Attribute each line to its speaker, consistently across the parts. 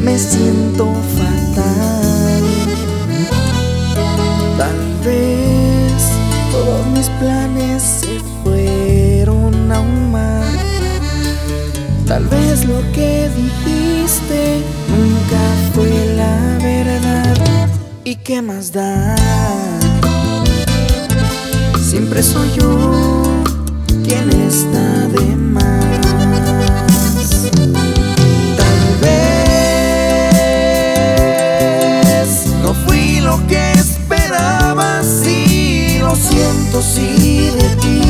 Speaker 1: me siento fatal. Tal vez todos mis planes se fueron a un mar. Tal vez lo que dijiste nunca fue la verdad. ¿Y qué más da? Siempre soy yo quien está de más. Siento, sí, de ti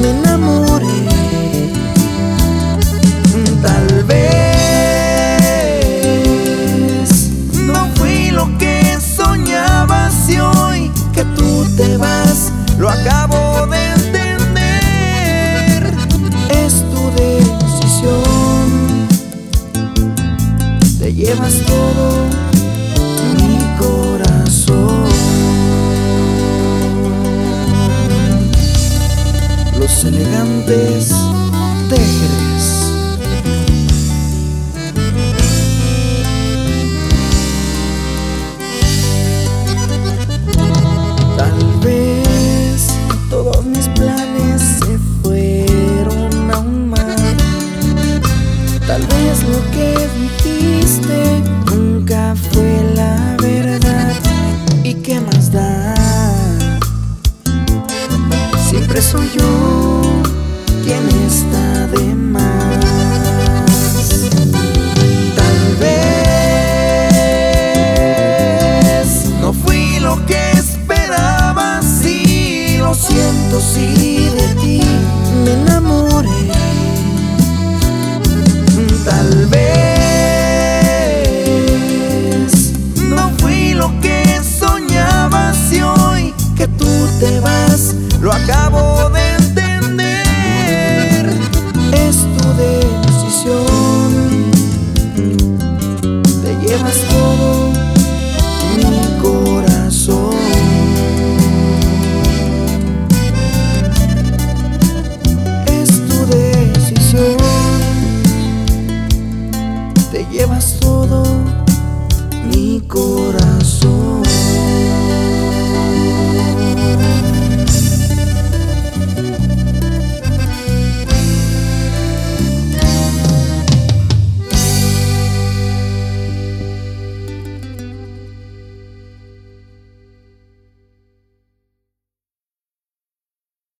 Speaker 1: me enamoré. Tal vez no fui lo que soñaba, si hoy que tú te vas, lo acabo de entender. Es tu decisión, te llevas elegantes. De Siempre soy yo quien está de más. Tal vez no fui lo que esperaba, sí, lo siento, sí, de ti me enamoré. Tal vez no fui lo que soñaba, si hoy que tú te vas, lo acabo corazón.